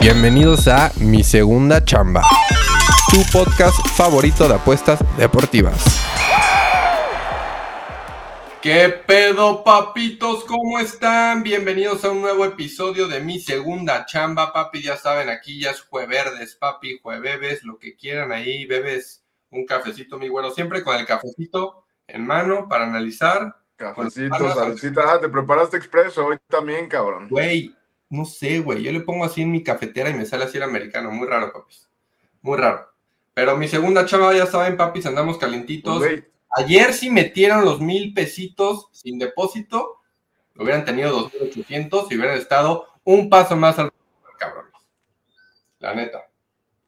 Bienvenidos a Mi Segunda Chamba, tu podcast favorito de apuestas deportivas. ¿Qué pedo, papitos? ¿Cómo están? Bienvenidos a un nuevo episodio de Mi Segunda Chamba, papi. Ya saben, aquí ya es jueverdes, papi, jueves, lo que quieran ahí, bebes un cafecito, mi güero, siempre con el cafecito en mano para analizar. Cafecito, salsita. Ah, te preparaste expreso hoy también, cabrón. Güey, no sé, güey. Yo le pongo así en mi cafetera y me sale así el americano. Muy raro, papis. Muy raro. Pero mi segunda chava, ya saben, papis, andamos calentitos. Ayer si metieron los mil pesitos sin depósito, hubieran tenido dos mil ochocientos y hubieran estado un paso más al cabrón. La neta.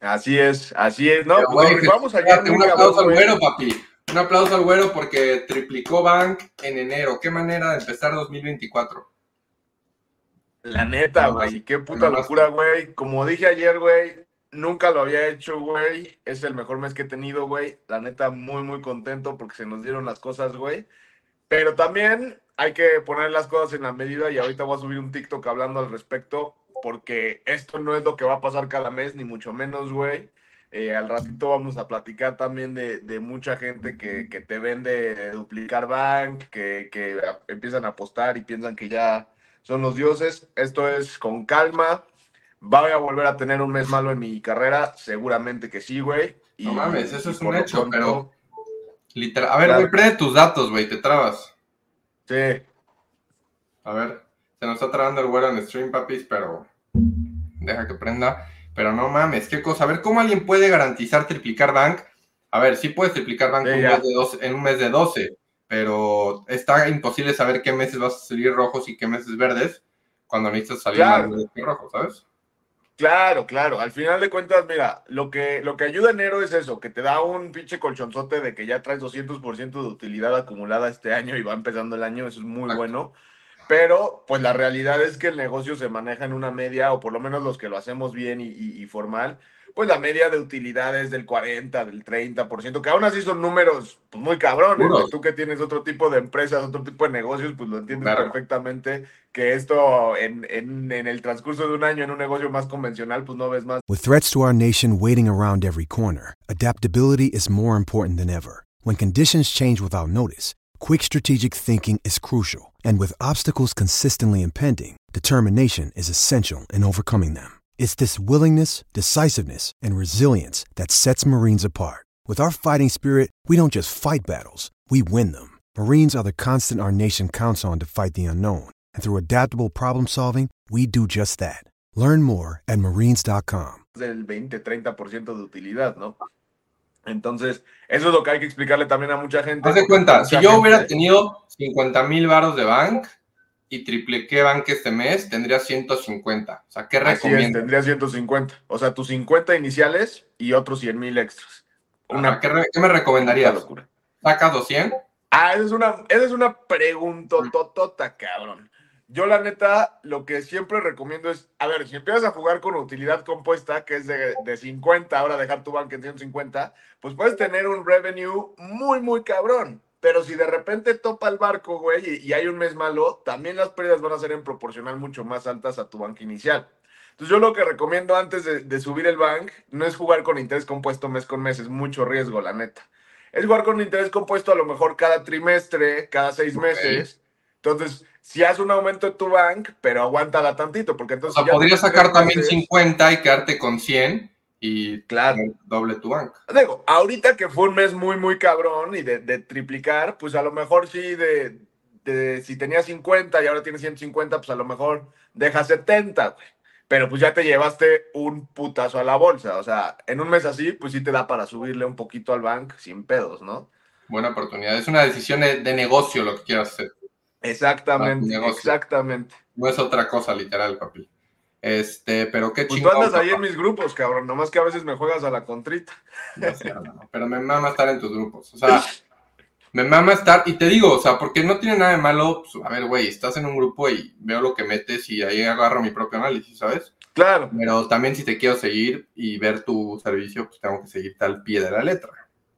Así es, así es. No, pues, vamos allá. Un aplauso al güero, papi. Un aplauso al güero porque triplicó Bank en enero. Qué manera de empezar 2024. La neta, güey, qué puta locura, güey. Como dije ayer, güey, nunca lo había hecho, güey. Es el mejor mes que he tenido, güey. La neta, muy, muy contento porque se nos dieron las cosas, güey. Pero también hay que poner las cosas en la medida y ahorita voy a subir un TikTok hablando al respecto porque esto no es lo que va a pasar cada mes, ni mucho menos, güey. Eh, al ratito vamos a platicar también de, mucha gente que, te vende duplicar bank, que, que empiezan a apostar y piensan que ya son los dioses. Esto es con calma. Voy a volver a tener un mes malo en mi carrera, seguramente que sí, güey. No mames, eso es un hecho, pero. Literal. A ver, güey, prende tus datos, güey, te trabas. Sí. A ver, se nos está trabando el güero en stream, papis, pero. Deja que prenda. Pero no mames, qué cosa. A ver, ¿cómo alguien puede garantizar triplicar bank? A ver, sí puedes triplicar bank en un mes de 12, pero está imposible saber qué meses vas a salir rojos y qué meses verdes cuando necesitas salir claro. más que rojos, ¿sabes? Claro, claro. Al final de cuentas, mira, lo que, lo que ayuda enero es eso, que te da un pinche colchonzote de que ya traes 200% de utilidad acumulada este año y va empezando el año, eso es muy bueno. Pero, pues la realidad es que el negocio se maneja en una media, o por lo menos los que lo hacemos bien y formal, pues la media de utilidades del 40, del 30%, que aún así son números pues, muy cabrones. Tú que tienes otro tipo de empresas, otro tipo de negocios, pues lo entiendes perfectamente que esto en, en, en el transcurso de un año en un negocio más convencional, pues no ves más. With threats to our nation waiting around every corner, adaptability is more important than ever. When conditions change without notice, quick strategic thinking is crucial. And with obstacles consistently impending, determination is essential in overcoming them. It's this willingness, decisiveness, and resilience that sets Marines apart. With our fighting spirit, we don't just fight battles, we win them. Marines are the constant our nation counts on to fight the unknown. And through adaptable problem solving, we do just that. Learn more at marines.com. Del 20-30% de utilidad, ¿no? Entonces, eso es lo que hay que explicarle también a mucha gente. Haz de cuenta, si yo hubiera tenido 50 mil varos de bank, y tripliqué bank este mes, tendría 150. O sea, ¿qué recomiendas? tendría 150. O sea, tus 50 iniciales y otros 100 mil extras. Una, ¿qué, me recomendarías? Locura. ¿Sacas 200? Ah, esa es una, esa es una pregunta totota, cabrón. Yo, la neta, lo que siempre recomiendo es, a ver, si empiezas a jugar con utilidad compuesta, que es de, de 50, ahora dejar tu bank en 150, pues puedes tener un revenue muy, muy cabrón. Pero si de repente topa el barco, güey, y, hay un mes malo, también las pérdidas van a ser en proporcional mucho más altas a tu banca inicial. Entonces yo lo que recomiendo antes de, subir el bank no es jugar con interés compuesto mes con mes, es mucho riesgo, la neta. Es jugar con interés compuesto a lo mejor cada trimestre, cada seis meses. Entonces, si haces un aumento de tu bank, pero aguántala tantito, porque entonces... O podrías sacar también 50 y quedarte con 100 y claro, doble tu banca. Digo, ahorita que fue un mes muy, muy cabrón y de, triplicar, pues a lo mejor sí, de, de, si tenía 50 y ahora tienes 150, pues a lo mejor deja 70, güey. Pero pues ya te llevaste un putazo a la bolsa. O sea, en un mes así, pues sí te da para subirle un poquito al bank sin pedos, ¿no? Buena oportunidad. Es una decisión de, negocio lo que quieras hacer. Exactamente, exactamente. No es otra cosa, literal, papi. Este, pero qué Pues tú chingón. andas ahí en mis grupos, cabrón. Nomás que a veces me juegas a la contrita. Ya sé, pero me mama estar en tus grupos. O sea, me mama estar, y te digo, o sea, porque no tiene nada de malo. pues, a ver, güey, estás en un grupo y veo lo que metes y ahí agarro mi propio análisis, ¿sabes? Claro. Pero también si te quiero seguir y ver tu servicio, pues tengo que seguirte al pie de la letra.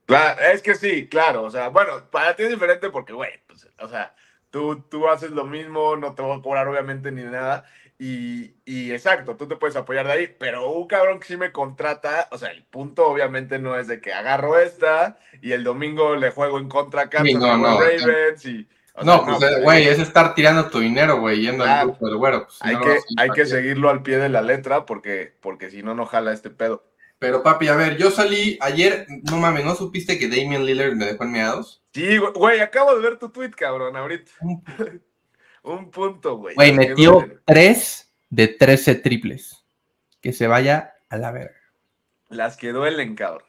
Claro, es que sí, claro. O sea, bueno, para ti es diferente porque, güey, pues, o sea, tú, tú haces lo mismo, no te voy a cobrar obviamente ni nada. Y, y exacto, tú te puedes apoyar de ahí, pero un cabrón que sí me contrata, o sea, el punto obviamente no es de que agarro esta y el domingo le juego en contra a Kansas, Sí, no, no, Ravens y... o No, sea, pues, pues, eh, güey, es estar tirando tu dinero, güey, yendo al Claro. grupo del güero. pues, si Hay no, que, hay ¿para que seguirlo al pie de la letra porque, porque si no, no jala este pedo. Pero papi, a ver, yo salí ayer, no mames, ¿no supiste que Damian Lillard me dejó en meados? Sí, güey, güey, acabo de ver tu tweet, cabrón, ahorita. Un punto, güey. Güey, metió. 3 de 13 triples. Que se vaya a la verga. Las que duelen, cabrón.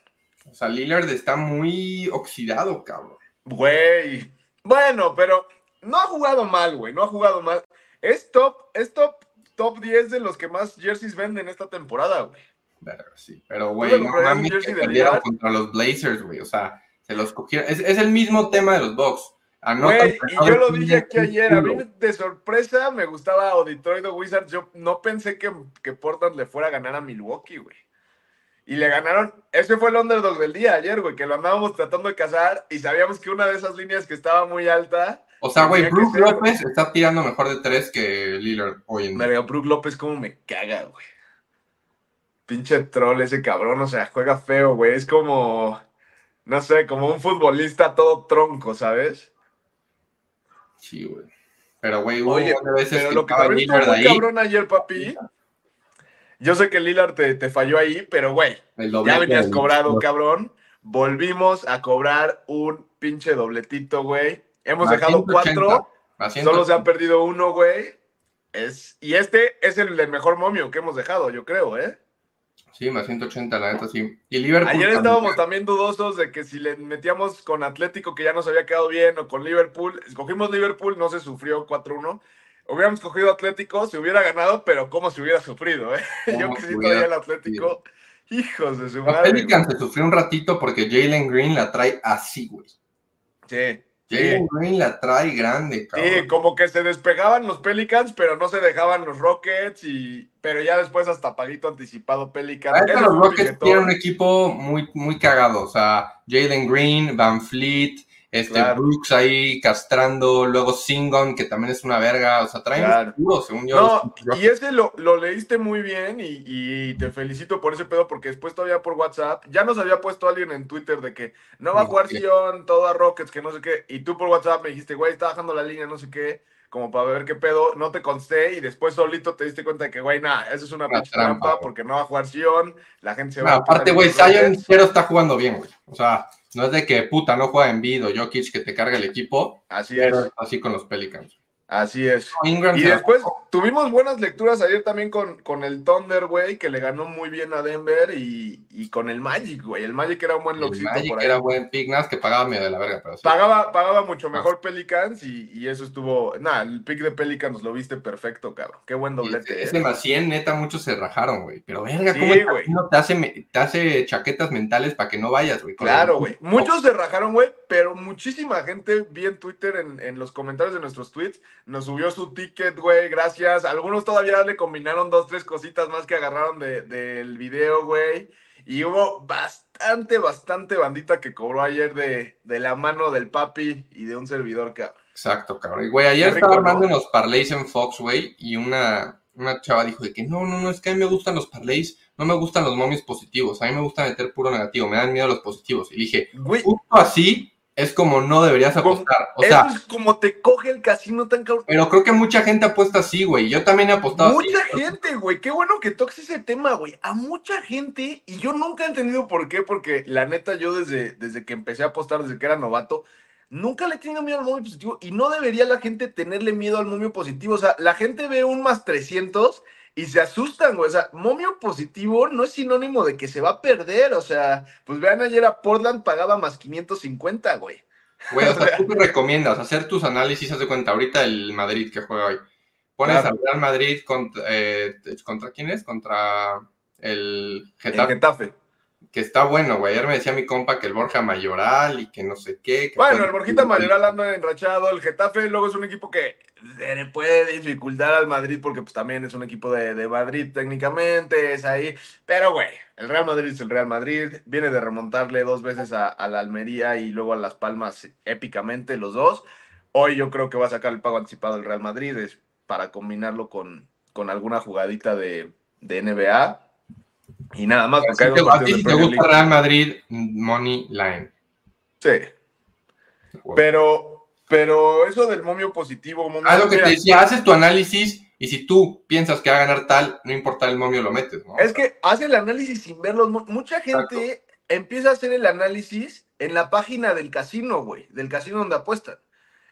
O sea, Lillard está muy oxidado, cabrón. Güey. Bueno, pero no ha jugado mal, güey. No ha jugado mal. Es top, es top, top 10 de los que más jerseys venden esta temporada, güey. Verga, sí. Pero, güey, no mames, que perdieron contra los Blazers, güey. O sea, se los cogieron. Es, es el mismo tema de los Bucks. Anotan, Güey, pero y yo lo dije aquí ayer. A mí de sorpresa me gustaba o Detroit o Wizards. Yo no pensé que, que Portland le fuera a ganar a Milwaukee, güey. Y le ganaron. Ese fue el underdog del día ayer, güey, que lo andábamos tratando de cazar y sabíamos que una de esas líneas que estaba muy alta. O sea, güey, Brook ser- López está tirando mejor de 3 que Lillard hoy en día. Verga, Brook López, como me caga, güey. Pinche troll ese cabrón, o sea, juega feo, güey. Es como, no sé, como un futbolista todo tronco, ¿sabes? Sí, güey. Pero, güey, Oye, veces pero que lo que también Lillard muy cabrón ayer, papi. Yo sé que Lillard te, te falló ahí, pero güey, ya venías cobrado, cabrón. Volvimos a cobrar un pinche dobletito, güey. Hemos a dejado 180, cuatro, solo se 180. han perdido uno, güey. Es, y este es el, el mejor momio que hemos dejado, yo creo, ¿eh? Sí, más 180, la neta, sí. Y Liverpool. Ayer estábamos también dudosos de que si le metíamos con Atlético, que ya nos había quedado bien, o con Liverpool. Escogimos Liverpool, no se sufrió 4-1. Hubiéramos cogido Atlético, se hubiera ganado, pero cómo se hubiera sufrido, ¿eh? Yo ¿Cómo que sí todavía el Atlético. Hijos de su madre. Pelicans güey. se sufrió un ratito porque Jalen Green la trae así, güey. Sí. Jalen. Green la trae grande, cabrón. Sí, como que se despegaban los Pelicans, pero no se dejaban los Rockets, y pero ya después hasta paguito anticipado Pelicans. Ese los Rockets tienen un equipo muy, muy cagado. O sea, Jalen Green, Van Fleet, este Claro. Brooks ahí castrando, luego Singon, que también es una verga. O sea, traen Claro. duro, según yo. No, los y ese lo, lo leíste muy bien y, y te felicito por ese pedo porque después todavía por WhatsApp ya nos había puesto alguien en Twitter de que no va a jugar. Sion, todo a Rockets, que no sé qué. Y tú por WhatsApp me dijiste, güey, está bajando la línea, no sé qué, como para ver qué pedo. No te consté y después solito te diste cuenta de que, güey, nada, eso es una trampa, porque no va a jugar Sion, la gente se No, va a aparte, güey, Zion cero está jugando bien, güey. O sea, no es de que puta no juega en o Jokic que te carga el equipo, Así es así con los Pelicans. Así es. Ingram Y después tuvimos buenas lecturas ayer también con, con el Thunder, güey, que le ganó muy bien a Denver y, y con el Magic, güey. El Magic era un buen el loxito Magic por ahí. era buen pick, nada que pagaba medio de la verga, pero sí. Pagaba, pagaba mucho mejor Pelicans y, y eso estuvo. Nada, el pick de Pelicans lo viste perfecto, cabrón. Qué buen doblete. ese, ¿eh? ese más 100, neta, muchos se rajaron, güey. Pero verga, Sí, ¿cómo el te hace, te hace chaquetas mentales para que no vayas, güey? Claro, el- güey. Muchos se rajaron, güey, pero muchísima gente vi en Twitter, en, en los comentarios de nuestros tweets, nos subió su ticket, güey, gracias. Algunos todavía le combinaron dos, tres cositas más que agarraron de- del video, güey. Y hubo bastante, bastante bandita que cobró ayer de, de la mano del papi y de un servidor, cabrón. Exacto, cabrón. Y, güey, ayer rico, estaba armando ¿no? unos parlays en Fox, güey, y una, una chava dijo de que no, no, no, es que a mí me gustan los parlays, no me gustan los momios positivos, a mí me gusta meter puro negativo, me dan miedo los positivos. Y dije, Güey, justo así es como no deberías apostar. O sea, eso es como te coge el casino tan cabrón. pero creo que mucha gente apuesta así, güey. Yo también he apostado así. Mucha gente, güey. Qué bueno que toques ese tema, güey. A mucha gente, y yo nunca he entendido por qué, porque la neta, yo desde, desde que empecé a apostar, desde que era novato, nunca le he tenido miedo al momio positivo. Y no debería la gente tenerle miedo al momio positivo. O sea, la gente ve un más 300 y se asustan, güey. O sea, momio positivo no es sinónimo de que se va a perder. O sea, pues vean, ayer a Portland pagaba más 550, güey. Güey, o sea, tú te recomiendas hacer tus análisis, haz de cuenta, ahorita el Madrid que juega hoy. pones Claro. al Real Madrid contra, eh, ¿contra quién es? Contra el El Getafe, Getafe. que está bueno, güey. Ayer me decía mi compa que el Borja Mayoral y que no sé qué. que Bueno, el Borjita Mayoral anda enrachado. El Getafe luego es un equipo que le puede dificultar al Madrid porque pues también es un equipo de, de Madrid técnicamente, es ahí. Pero, güey, el Real Madrid es el Real Madrid. Viene de remontarle dos veces a, a la Almería y luego a Las Palmas épicamente los dos. Hoy yo creo que va a sacar el pago anticipado el Real Madrid es para combinarlo con, con alguna jugadita de, de NBA. Y nada más, porque hay Así dos que, a ti si te gusta League. Real Madrid, Money Line. Sí. Pero, pero eso del momio positivo, momio, Ah, lo que te decía, haces tu análisis y si tú piensas que va a ganar tal, no importa el momio, lo metes, ¿no? es que hace el análisis sin verlos. Mu- Mucha gente empieza a hacer el análisis en la página del casino, güey, del casino donde apuestan.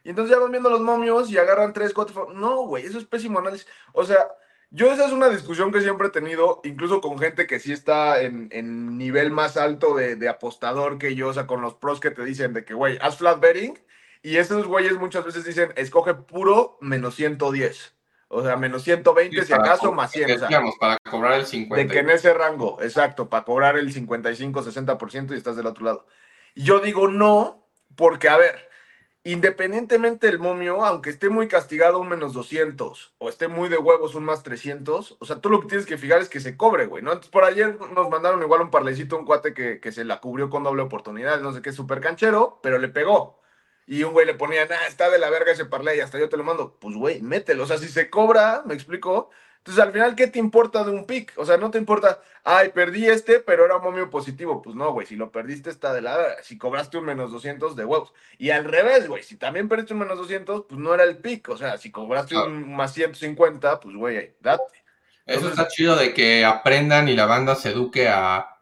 Y entonces ya van viendo los momios y agarran tres, cuatro. No, güey, eso es pésimo análisis. O sea, yo esa es una discusión que siempre he tenido, incluso con gente que sí está en, en nivel más alto de, de apostador que yo, o sea, con los pros que te dicen de que, güey, haz flat betting. Y esos güeyes muchas veces dicen, escoge puro menos 110. O sea, menos 120 si Para acaso, más 100. O sea, decíamos, para cobrar el de 50. que en ese rango, exacto, para cobrar el 55-60% y estás del otro lado. Y Yo digo no, porque a ver, independientemente del momio, aunque esté muy castigado un menos 200 o esté muy de huevos un más 300, o sea, tú lo que tienes que fijar es que se cobre, güey, ¿no? Entonces, por ayer nos mandaron igual un parlecito, un cuate que, que se la cubrió con doble oportunidad, no sé qué, súper canchero, pero le pegó. Y un güey le ponía, nah, está de la verga ese parlay, hasta yo te lo mando. Pues, güey, mételo. O sea, si se cobra, me explico. Entonces, al final, ¿qué te importa de un pick? O sea, no te importa, ay, perdí este, pero era un momio positivo. Pues no, güey, si lo perdiste está de la verga. Si cobraste un menos 200 de huevos. Y al revés, güey, si también perdiste un menos 200, pues no era el pick. O sea, si cobraste un más 150, pues, güey, date. Eso está chido de que aprendan y la banda se eduque a,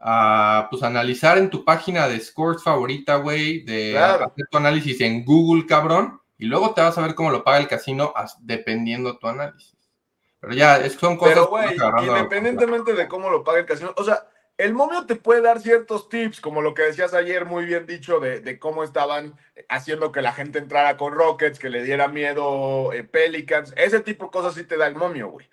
a pues, analizar en tu página de scores favorita, güey, de Claro. hacer tu análisis en Google, cabrón, y luego te vas a ver cómo lo paga el casino as- dependiendo tu análisis. Pero ya, es- son cosas Pero, güey, independientemente de cómo lo pague el casino, o sea, el momio te puede dar ciertos tips, como lo que decías ayer, muy bien dicho, de, de cómo estaban haciendo que la gente entrara con Rockets, que le diera miedo eh, Pelicans, ese tipo de cosas sí te da el momio, güey.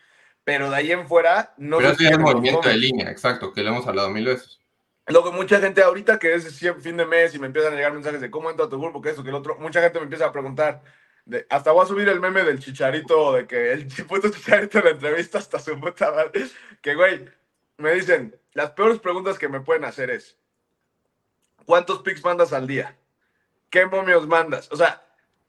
Pero de ahí en fuera, no Pero eso es los movimiento de línea, exacto, que lo hemos hablado mil veces. Lo que mucha gente ahorita que es fin de mes y me empiezan a llegar mensajes de cómo entra tu grupo, que esto, que el otro, mucha gente me empieza a preguntar. De, hasta voy a subir el meme del chicharito, de que el puto chicharito en la entrevista hasta su puta madre. Que, güey, me dicen, las peores preguntas que me pueden hacer es, ¿cuántos pics mandas al día? ¿Qué momios mandas? O sea,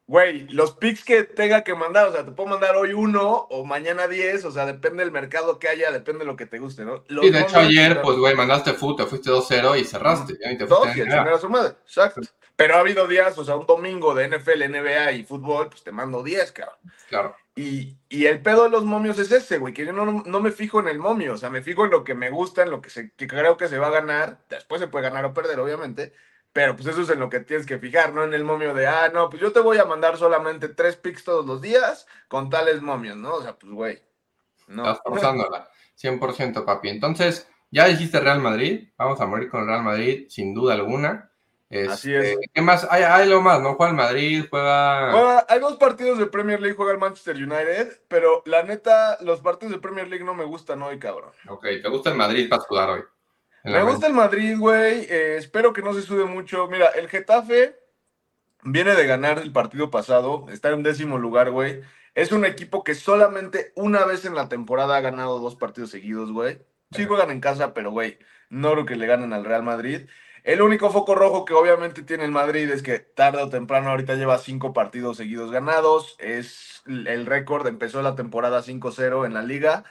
güey, los pics que tenga que mandar, o sea, te puedo mandar hoy uno o mañana diez, o sea, depende del mercado que haya, depende de lo que te guste, ¿no? Los Sí, de hecho ayer, pues, güey, mandaste foot, te fuiste 2-0 y cerraste. ni te Dos y chingar a su madre. Exacto. Pero ha habido días, o sea, un domingo de NFL, NBA y fútbol, pues te mando 10, cabrón. Claro. Y, y el pedo de los momios es ese, güey, que yo no, no me fijo en el momio, o sea, me fijo en lo que me gusta, en lo que, se, que creo que se va a ganar. Después se puede ganar o perder, obviamente. Pero pues eso es en lo que tienes que fijar, no en el momio de, ah, no, pues yo te voy a mandar solamente tres picks todos los días con tales momios, ¿no? O sea, pues, güey. No. Estás forzándola. 100%, papi. Entonces, ya dijiste Real Madrid. Vamos a morir con Real Madrid, sin duda alguna. Así Este, es. ¿Qué más? Hay, hay lo más, ¿no? Juega el Madrid, juega. Juega- hay dos partidos de Premier League, juega el Manchester United, pero la neta, los partidos de Premier League no me gustan hoy, cabrón. Ok, ¿te gusta el Madrid para sudar hoy? Me gusta el Madrid, güey. eh, espero que no se sude mucho. Mira, el Getafe viene de ganar el partido pasado. Está en décimo lugar, güey. Es un equipo que solamente una vez en la temporada ha ganado dos partidos seguidos, güey. Sí juegan en casa, pero, güey, no creo que le ganen al Real Madrid. El único foco rojo que obviamente tiene el Madrid es que tarde o temprano ahorita lleva cinco partidos seguidos ganados. Es el récord. Empezó la temporada 5-0 en la liga.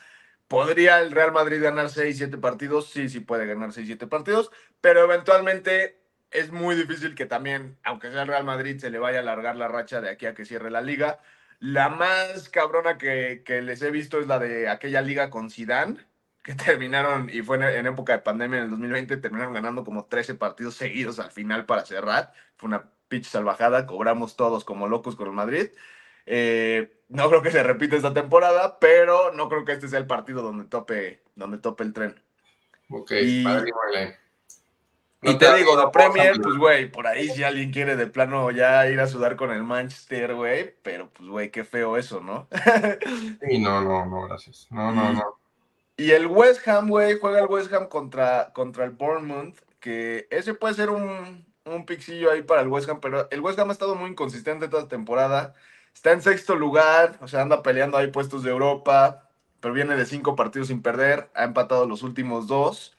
¿Podría el Real Madrid ganar 6, 7 partidos? Sí, sí puede ganar 6, 7 partidos, pero eventualmente es muy difícil que también, aunque sea el Real Madrid, se le vaya a alargar la racha de aquí a que cierre la liga. La más cabrona que, que les he visto es la de aquella liga con Zidane, que terminaron, y fue en, en época de pandemia en el 2020, terminaron ganando como 13 partidos seguidos al final para cerrar. Fue una pitch salvajada, cobramos todos como locos con el Madrid. Eh, no creo que se repita esta temporada, pero no creo que este sea el partido donde tope, donde tope el tren. Ok, y- muy bien. Y te te digo, de Premier, pues, güey, por ahí si alguien quiere de plano ya ir a sudar con el Manchester, güey, pero pues, güey, qué feo eso, ¿no? Sí, no, no, no, gracias. No, no, no. Y el West Ham, güey, juega el West Ham contra, contra el Bournemouth, que ese puede ser un, un pixillo ahí para el West Ham, pero el West Ham ha estado muy inconsistente toda temporada. Está en sexto lugar, o sea, anda peleando ahí puestos de Europa, pero viene de cinco partidos sin perder, ha empatado los últimos dos.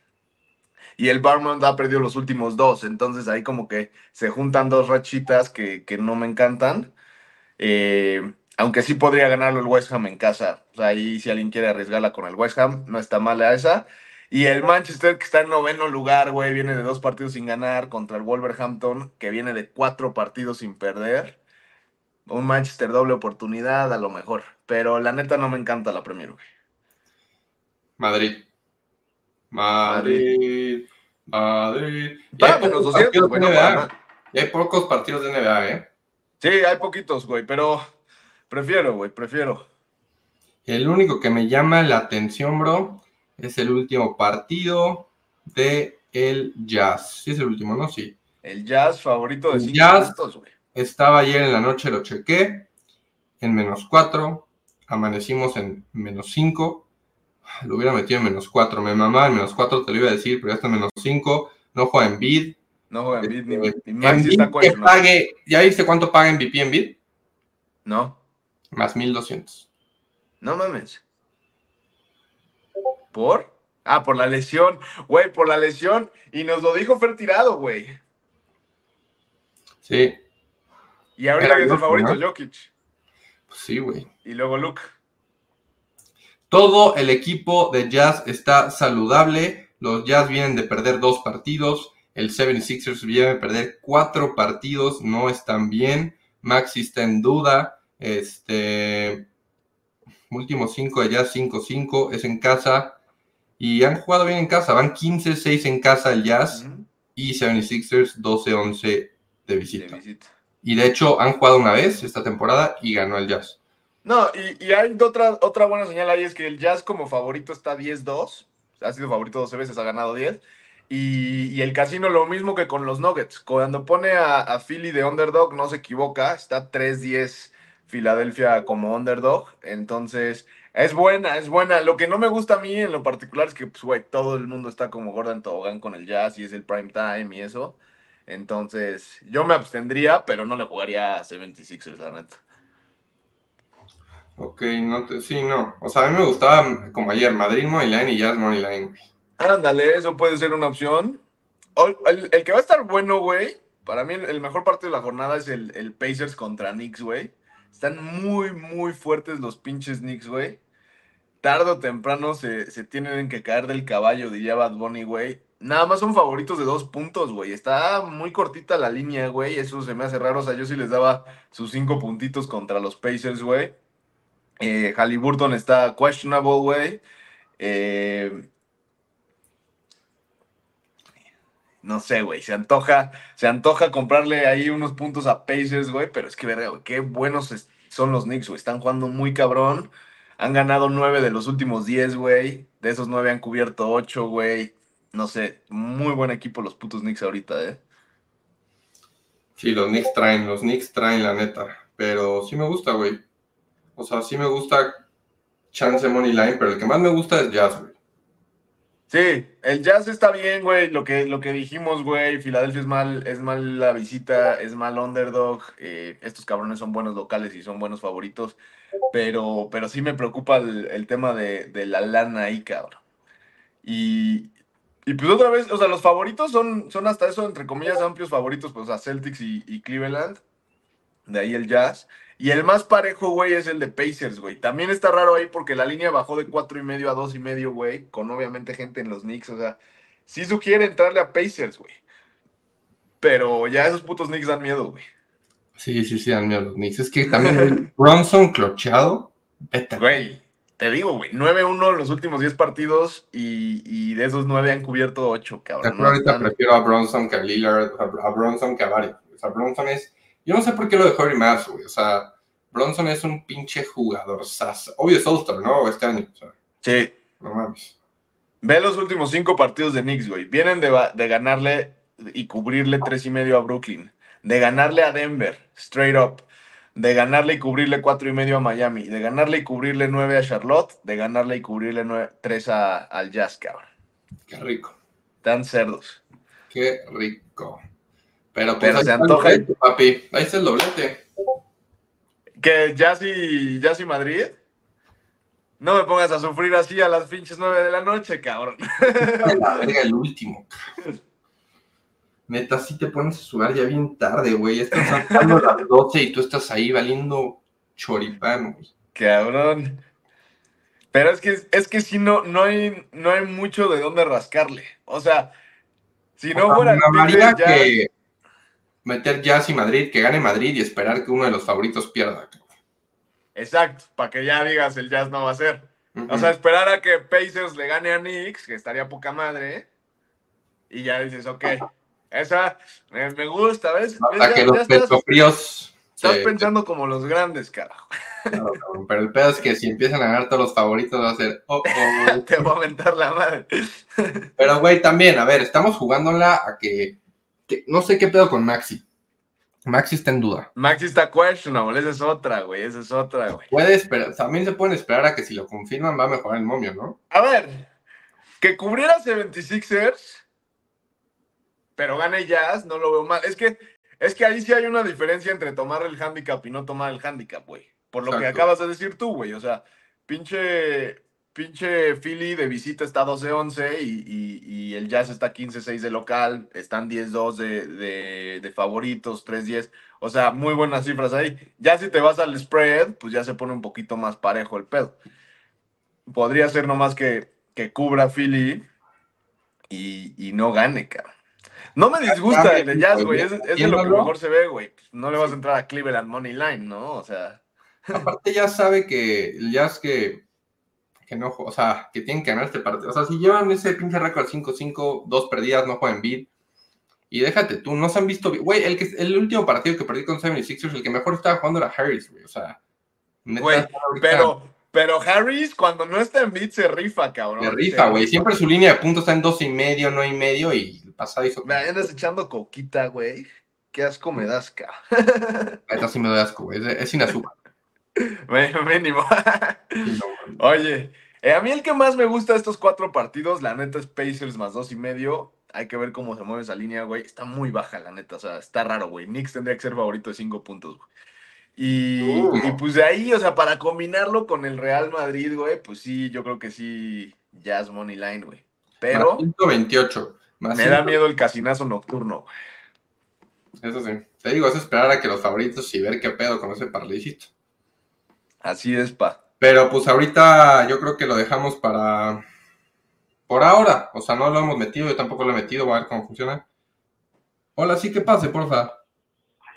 Y el Bournemouth ha perdido los últimos dos, entonces ahí como que se juntan dos rachitas que, que no me encantan. Eh, aunque sí podría ganarlo el West Ham en casa. O sea, ahí si alguien quiere arriesgarla con el West Ham, no está mala esa. Y el Manchester, que está en noveno lugar, güey, viene de dos partidos sin ganar contra el Wolverhampton, que viene de cuatro partidos sin perder. Un Manchester doble oportunidad, a lo mejor. Pero la neta no me encanta la Premier, güey. Madrid. Madrid. Madrid. Y Paga hay menos pocos 200, partidos güey, de no paga NBA. nada. Y hay pocos partidos de NBA, ¿eh? Sí, hay poquitos, güey, pero prefiero, güey, prefiero. El único que me llama la atención, bro, es el último partido de el Jazz. Sí, es el último, ¿no? Sí. El Jazz favorito de El 5 Jazz. güey. Estaba ayer en la noche, lo chequé, en menos 4. Amanecimos en menos 5. Lo hubiera metido en menos 4. Me mamaba en menos 4, te lo iba a decir, pero ya está en menos 5. No juega en bid. No juega en Bid ni, ni Maxi está que pague, ¿ya viste cuánto paga MVP en bid? No, Más 1200. no mames. ¿Por? Ah, por la lesión. Güey, por la lesión. Y nos lo dijo Fer Tirado, güey. Sí, Y ahorita que es el favorito, ¿no? Jokic. pues sí, güey. Y luego Luke. Todo el equipo de Jazz está saludable. Los Jazz vienen de perder dos partidos. El 76ers viene de perder cuatro partidos. No están bien. Maxi está en duda. Este. Último 5 de Jazz 5-5. Es en casa. Y han jugado bien en casa. Van 15-6 en casa el Jazz. Ujú, Y 76ers 12-11 de de visita. Y de hecho han jugado una vez esta temporada y ganó el Jazz. No, y, y hay otra, otra buena señal ahí, es que el Jazz como favorito está 10-2, ha sido favorito 12 veces, ha ganado 10, y, y el Casino lo mismo que con los Nuggets, cuando pone a, Philly de underdog no se equivoca, está 3-10 Filadelfia como underdog, entonces es buena, es buena, lo que no me gusta a mí en lo particular es que, pues, todo el mundo está como Gordon Tobogán con el Jazz y es el prime time y eso, entonces yo me abstendría, pero no le jugaría a 76ers, la neta. Ok, no te, sí, no. O sea, a mí me gustaba como ayer, Madrid Moneyline y Jazz Moneyline. Ándale, eso puede ser una opción. El, el que va a estar bueno, güey, para mí el, mejor partido de la jornada es el, el Pacers contra Knicks, güey. Están muy, muy fuertes los pinches Knicks, güey. Tarde o temprano se, se tienen que caer del caballo, diría Bad Bunny, güey. Nada más son favoritos de dos puntos, güey. Está muy cortita la línea, güey. Eso se me hace raro. O sea, yo sí les daba sus cinco puntitos contra los Pacers, güey. Eh, Halliburton está questionable, güey. Eh, no sé, güey, se antoja, se antoja comprarle ahí unos puntos a Pacers, güey, pero es que verga, güey, qué buenos son los Knicks, güey, están jugando muy cabrón, han ganado nueve de los últimos diez, güey, de esos nueve han cubierto ocho, güey, no sé, muy buen equipo los putos Knicks ahorita, eh. Sí, los Knicks traen, los Knicks traen, la neta. Pero sí me gusta, güey. O sea, sí me gusta Chance Moneyline, pero el que más me gusta es Jazz, güey. Sí, el Jazz está bien, güey. Lo que, lo que dijimos, güey. Filadelfia es mal, es mal la visita, es mal underdog. eh, estos cabrones son buenos locales y son buenos favoritos. Pero, pero sí me preocupa el, el tema de, de la lana ahí, cabrón. Y, y pues otra vez, o sea, los favoritos son, son hasta eso, entre comillas, amplios favoritos, pues a Celtics y, y Cleveland. De ahí el Jazz. Y el más parejo, güey, es el de Pacers, güey. También está raro ahí porque la línea bajó de cuatro y medio a dos y medio, güey. Con obviamente gente en los Knicks. O sea, sí sugiere entrarle a Pacers, güey. Pero ya esos putos Knicks dan miedo, güey. Sí, sí, sí, dan miedo los Knicks. Es que también Bronson clocheado. Vete. Güey, te digo, güey. 9-1 los últimos 10 partidos y, y de esos 9 han cubierto 8, Te cabrón. ¿no? ahorita Están- prefiero a Bronson que a Lillard, a, a Bronson que a Barry. O sea, Bronson es. Yo no sé por qué lo dejó Harry más, güey. O sea, Bronson es un pinche jugador sas. Obvio es All-Star, ¿no? Este año. O sea, Sí. no mames. Ve los últimos 5 partidos de Knicks, güey. Vienen de, de ganarle y cubrirle tres y medio a Brooklyn, de ganarle a Denver, straight up, de ganarle y cubrirle cuatro y medio a Miami, de ganarle y cubrirle nueve a Charlotte, de ganarle y cubrirle nueve, tres a, al Jazz, cabrón. Qué rico. Tan cerdos. Qué rico. Pero, pues, Pero se antoja. doblete, papi. Ahí está el doblete. ¿Que Jazz y, Jazz y Madrid? No me pongas a sufrir así a las pinches nueve de la noche, cabrón. La verga, el último. cabrón. Neta, sí te pones a sudar ya bien tarde, güey. Están saltando las 12 y tú estás ahí valiendo choripán, güey. Cabrón. Pero es que, es que si no, no hay, no hay mucho de dónde rascarle. O sea, si no O sea, fuera mamaría del Jazz- que meter Jazz y Madrid, que gane Madrid y esperar que uno de los favoritos pierda. Exacto, para que ya digas el Jazz no va a ser. O sea, esperar a que Pacers le gane a Knicks, que estaría poca madre, y ya dices, ok, esa me, me gusta, ¿ves? Hasta Ya- que ya los estás, petofríos. estás se- pensando como los grandes, carajo. Claro, Pero el pedo es que si empiezan a ganar todos los favoritos va a ser. oh, oh. Te voy a mentar la madre. Pero, güey, también, a ver, estamos jugándola a que, que- No sé qué pedo con Maxi. Maxi está en duda. Maxi está questionable, esa es otra, güey, esa es otra, güey. Puede esperar, también se pueden esperar a que si lo confirman va a mejorar el momio, ¿no? A ver, que cubriera 76ers, pero gane Jazz, no lo veo mal. Es que, es que ahí sí hay una diferencia entre tomar el handicap y no tomar el handicap, güey. Por lo que acabas de decir tú, güey. O sea, pinche, pinche Philly de visita está 12-11 y, y- y el Jazz está 15-6 de local, están 10-2 de, de, de favoritos, 3-10. O sea, muy buenas cifras ahí. Ya si te vas al spread, pues ya se pone un poquito más parejo el pedo. Podría ser nomás que, que cubra Philly y, y no gane, cabrón. No me disgusta el de Jazz, güey. Es, es de lo que mejor se ve, güey. No le vas a entrar a Cleveland Money Line, ¿no? O sea, Aparte ya sabe que el Jazz que, que no, o sea, que tienen que ganar este partido. O sea, si llevan ese pinche récord 5-5, dos perdidas, no juegan beat. Y déjate tú, no se han visto, güey, el, que, el último partido que perdí con 76ers, el que mejor estaba jugando era Harris, güey. O sea, Güey, pero, pero Harris cuando no está en beat se rifa, cabrón. de rifa, Se güey. Siempre su línea de puntos está en 12 y medio, no y medio, y hizo. Me andas echando coquita, güey. Qué asco me das, cabrón. Neta sí me da asco, güey. Es, sin azúcar. Mínimo. No. Oye, eh, a mí el que más me gusta de estos cuatro partidos, la neta es Pacers más dos y medio. Hay que ver cómo se mueve esa línea, güey. Está muy baja, la neta. O sea, está raro, güey. Knicks tendría que ser favorito de cinco puntos, güey. Y, Uh. y pues de ahí, o sea, para combinarlo con el Real Madrid, güey, pues sí, yo creo que sí, Jazz Money Line, güey. Pero Más 128. Más me da 100. miedo el casinazo nocturno, güey. Eso sí. Te digo, es esperar a que los favoritos y ver qué pedo con ese parlicito. Así es, pa. Pero pues ahorita yo creo que lo dejamos para. Por ahora. O sea, no lo hemos metido, yo tampoco lo he metido, voy a ver cómo funciona. Hola, sí que pase, porfa.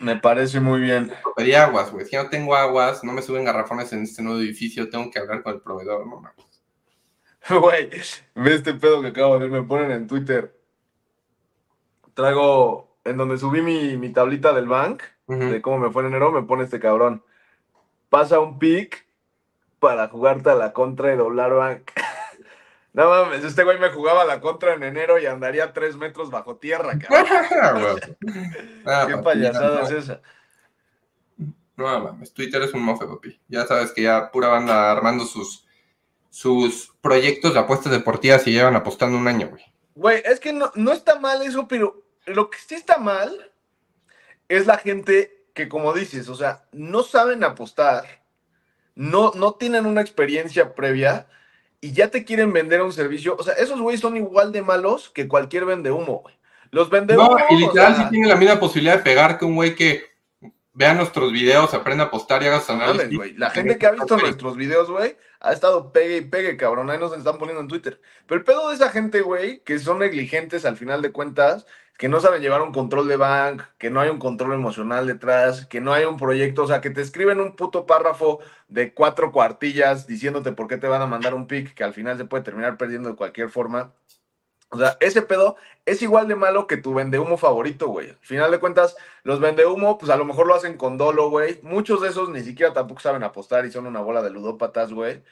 Me parece muy bien. Pedí aguas, güey. Si no tengo aguas, no me suben garrafones en este nuevo edificio, tengo que hablar con el proveedor, no mames. Güey, ve este pedo que acabo de ver, me ponen en Twitter. Traigo, en donde subí mi, mi tablita del bank, de cómo me fue en enero, me pone este cabrón. Pasa un pick para jugarte a la contra y doblar bank. No mames, este güey me jugaba a la contra en enero y andaría tres metros bajo tierra, cabrón. Ah, ¿Qué payasada ya, es esa? No no mames, Twitter es un mofe, papi. Ya sabes que ya pura banda armando sus, sus proyectos de apuestas deportivas y llevan apostando un año, güey. Güey, es que no, no está mal eso, pero lo que sí está mal es la gente que, como dices, o sea, no saben apostar, no, no tienen una experiencia previa y ya te quieren vender un servicio. O sea, esos güeyes son igual de malos que cualquier vende humo, güey. Los vende No, y literal o sea, sí tiene la misma posibilidad de pegar que un güey que vea nuestros videos, aprenda a apostar y haga mames, análisis. güey. La gente que ha visto nuestros videos, güey, ha estado pegue y pegue, cabrón. Ahí nos están poniendo en Twitter. Pero el pedo de esa gente, güey, que son negligentes al final de cuentas, que no saben llevar un control de bank, que no hay un control emocional detrás, que no hay un proyecto, o sea, que te escriben un puto párrafo de cuatro cuartillas diciéndote por qué te van a mandar un pick que al final se puede terminar perdiendo de cualquier forma. O sea, ese pedo es igual de malo que tu vendehumo favorito, güey. Al final de cuentas, los vendehumo, pues a lo mejor lo hacen con dolo, güey. Muchos de esos ni siquiera tampoco saben apostar y son una bola de ludópatas, güey.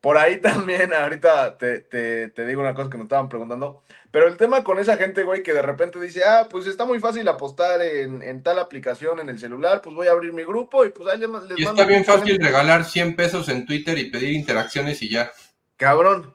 Por ahí también, ahorita te, te, te, digo una cosa que me estaban preguntando, pero el tema con esa gente, güey, que de repente dice, ah, pues está muy fácil apostar en, en tal aplicación en el celular, pues voy a abrir mi grupo y pues ahí les, les Y está bien fácil regalar 100 pesos en Twitter y pedir interacciones y ya. Cabrón.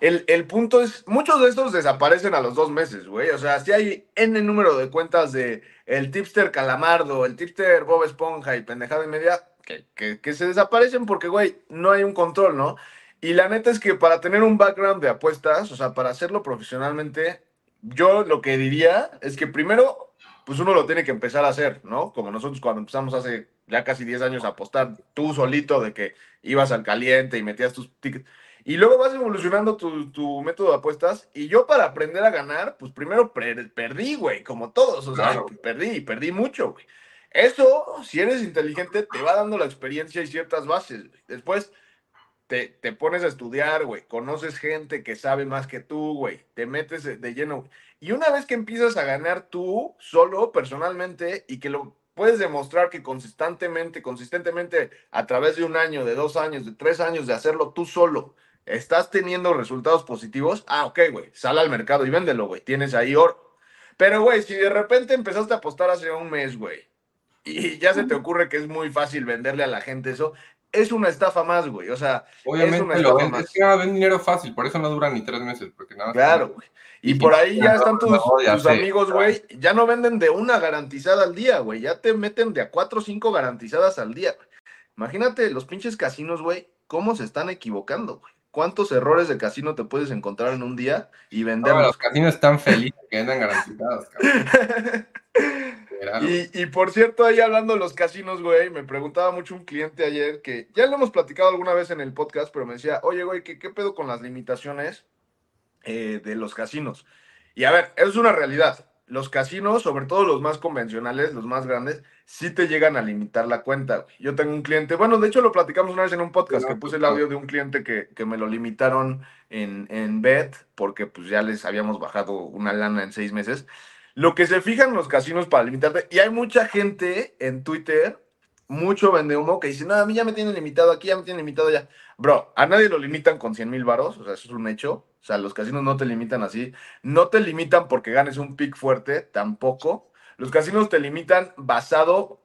El, el punto es, muchos de estos desaparecen a los dos meses, güey. O sea, si hay N número de cuentas de el tipster Calamardo, el tipster Bob Esponja y pendejada y media, que, que, que se desaparecen porque, güey, no hay un control, ¿no? Y la neta es que para tener un background de apuestas, o sea, para hacerlo profesionalmente, yo lo que diría es que primero, pues uno lo tiene que empezar a hacer, ¿no? Como nosotros cuando empezamos hace ya casi 10 años a apostar tú solito de que ibas al caliente y metías tus tickets. Y luego vas evolucionando tu, tu método de apuestas. Y yo para aprender a ganar, pues primero perdí, güey, como todos. O sea, perdí y perdí mucho, güey. Eso, si eres inteligente, te va dando la experiencia y ciertas bases. Después, te, pones a estudiar, güey, conoces gente que sabe más que tú, güey, te metes de lleno. Y una vez que empiezas a ganar tú solo, personalmente, y que lo puedes demostrar que consistentemente, consistentemente, a través de un año, de dos años, de tres años, de hacerlo tú solo, estás teniendo resultados positivos, ah, ok, güey, sal al mercado y véndelo, güey, tienes ahí oro. Pero, güey, si de repente empezaste a apostar hace un mes, güey, y ya se te ocurre que es muy fácil venderle a la gente eso, es una estafa más, güey. O sea, Obviamente es una estafa lo más. Es que ven dinero fácil, por eso no dura ni tres meses, porque nada. Claro, güey. Y, por ahí ya están tus, tus amigos, güey. Ya no venden de una garantizada al día, güey. Ya te meten de a cuatro o cinco garantizadas al día. Imagínate los pinches casinos, güey, cómo se están equivocando, güey. ¿Cuántos errores de casino te puedes encontrar en un día y venderlos? No, los casinos están felices que vendan garantizadas, cabrón. Y, por cierto, ahí hablando de los casinos, güey, me preguntaba mucho un cliente ayer que ya lo hemos platicado alguna vez en el podcast, pero me decía, oye, güey, ¿qué, qué pedo con las limitaciones eh, de los casinos? Y a ver, eso es una realidad. Los casinos, sobre todo los más convencionales, los más grandes, sí te llegan a limitar la cuenta. Yo tengo un cliente, bueno, de hecho lo platicamos una vez en un podcast, que puse el audio de un cliente que, que me lo limitaron en, en Bet, porque pues ya les habíamos bajado una lana en seis meses. Lo que se fijan los casinos para limitarte, y hay mucha gente en Twitter, mucho vende humo, que dice, no, a mí ya me tienen limitado aquí, ya me tienen limitado ya. Bro, a nadie lo limitan con 100 mil varos, o sea, eso es un hecho. O sea, los casinos no te limitan así. No te limitan porque ganes un pick fuerte, tampoco. Los casinos te limitan basado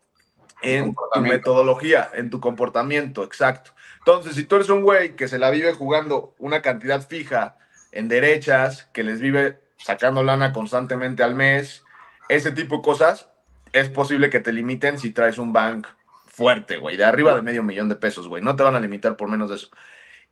en tu metodología, en tu comportamiento, exacto. Entonces, si tú eres un güey que se la vive jugando una cantidad fija en derechas, que les vive sacando lana constantemente al mes, ese tipo de cosas, es posible que te limiten si traes un bank fuerte, güey, de arriba de medio millón de pesos, güey. No te van a limitar por menos de eso.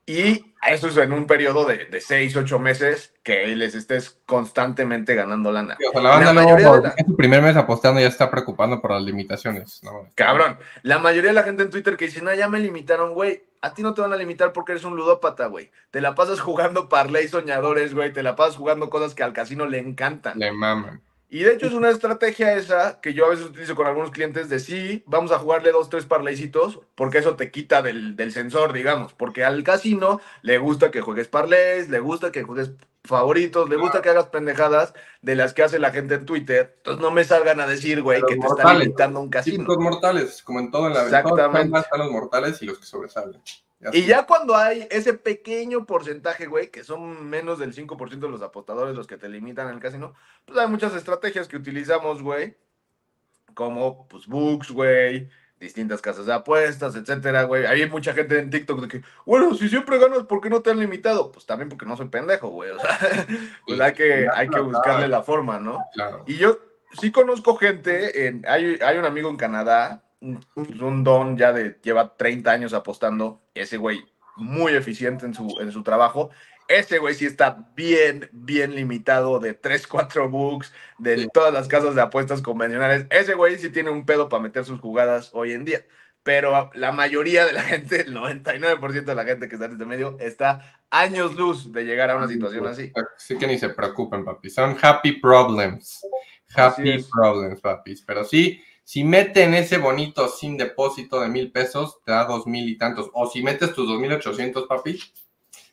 Y eso es en un periodo de, de seis, ocho meses que les estés constantemente ganando lana. o sea, la banda la en su primer mes apostando ya está preocupando por las limitaciones. ¿no? Cabrón, la mayoría de la gente en Twitter que dice, no, ya me limitaron, güey. A ti no te van a limitar porque eres un ludópata, güey. Te la pasas jugando parlay soñadores, güey. Te la pasas jugando cosas que al casino le encantan. Le maman. Y de hecho es una estrategia esa que yo a veces utilizo con algunos clientes de sí, vamos a jugarle dos, tres parlaycitos, porque eso te quita del, del sensor, digamos. Porque al casino le gusta que juegues parlays, le gusta que juegues favoritos, le gusta que hagas pendejadas de las que hace la gente en Twitter. Entonces no me salgan a decir, güey, que te están limitando un casino. Los mortales, como en todo en la vida. Exactamente. Están los mortales y los que sobresalen. Y ya cuando hay ese pequeño porcentaje, güey, que son menos del 5% de los apostadores los que te limitan el casino, pues hay muchas estrategias que utilizamos, güey, como pues books, güey, distintas casas de apuestas, etcétera, güey. Hay mucha gente en TikTok de que, bueno, si siempre ganas, ¿por qué no te han limitado? Pues también porque no soy pendejo, güey. O sea, pues hay que, hay que buscarle la forma, ¿no? Y yo sí conozco gente, en, hay, hay un amigo en Canadá, un don ya de, lleva 30 años apostando, ese güey muy eficiente en su, en su trabajo, ese güey sí está bien, bien limitado de 3, 4 books, de todas las casas de apuestas convencionales. Ese güey sí tiene un pedo para meter sus jugadas hoy en día. Pero la mayoría de la gente, el 99% de la gente que está en este medio, está años luz de llegar a una situación así. Sí que ni se preocupen, papi. Son happy problems. Happy problems, papis. Pero sí, si meten ese bonito sin depósito de mil pesos, te da dos mil y tantos. O si metes tus dos mil ochocientos, papi,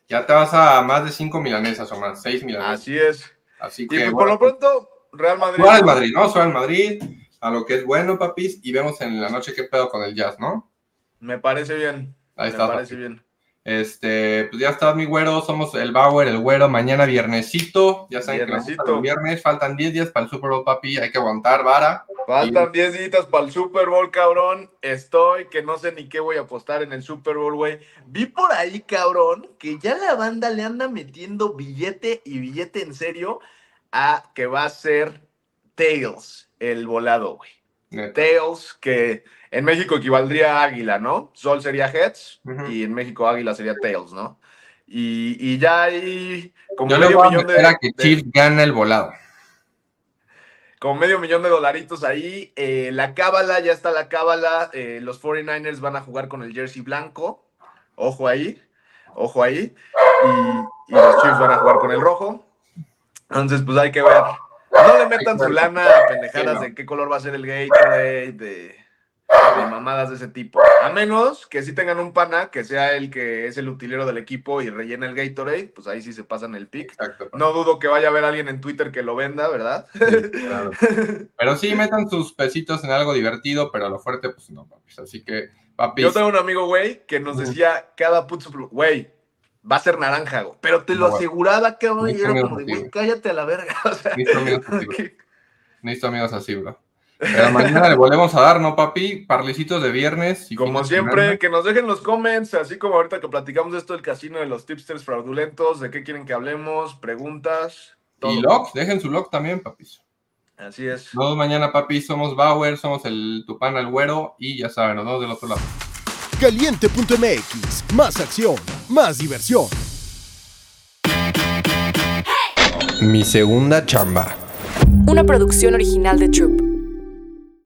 ya te vas a más de cinco milanesas o más, seis milanesas. Así es. Así que. Y por lo pronto, Real Madrid. Real Madrid, ¿no? Real Madrid, a lo que es bueno, papis, y vemos en la noche qué pedo con el jazz, ¿no? Me parece bien. Ahí está. Me parece bien. Este, pues ya está mi güero, somos el Bauer, el güero, mañana viernesito, ya saben Viernesito. que el viernes, faltan 10 días para el Super Bowl, papi, hay que aguantar, vara. Faltan 10 días para el Super Bowl, cabrón. Estoy que no sé ni qué voy a apostar en el Super Bowl, güey. Vi por ahí, cabrón, que ya la banda le anda metiendo billete y billete en serio a que va a ser Tails, el volado, güey. Tails, que en México equivaldría a águila, ¿no? Sol sería heads y en México águila sería tails, ¿no? Y, y ya hay como Yo le medio voy a millón de, meter a que de- Chiefs gana el volado. como medio millón de dolaritos ahí. Eh, la cábala, ya está la cábala. eh, los 49ers van a jugar con el jersey blanco. Ojo ahí, ojo ahí. Y, y los Chiefs van a jugar con el rojo. Entonces, pues hay que ver. No le metan su lana a pendejadas Sí, no. de qué color va a ser el Gatorade, de, de mamadas de ese tipo. A menos que sí tengan un pana que sea el que es el utilero del equipo y rellena el Gatorade, pues ahí sí se pasan el pick. Exacto. No dudo que vaya a haber alguien en Twitter que lo venda, ¿verdad? Claro. Pero sí, metan sus pesitos en algo divertido, pero a lo fuerte, pues no, papis. Así que, papis, Yo tengo un amigo, güey, que nos decía cada Bowl, güey, va a ser naranja, güey. Pero te lo No, aseguraba, cabrón, y era como de, güey, cállate a la verga. O sea, Mis amigos así, que- necesito amigos así, bro. Pero mañana le volvemos a dar, ¿no, papi? Parlecitos de viernes. y como siempre, que nos dejen los comments, así como ahorita que platicamos de esto del casino de los tipsters fraudulentos, de qué quieren que hablemos, preguntas, todo. Y logs, dejen su log también, papis. Así es. Nos vemos mañana, papi. Somos Bauer, somos el Tupán al Güero y ya saben, nos vemos del otro lado. Caliente.mx, más acción, más diversión. Mi segunda chamba. Una producción original de Troop.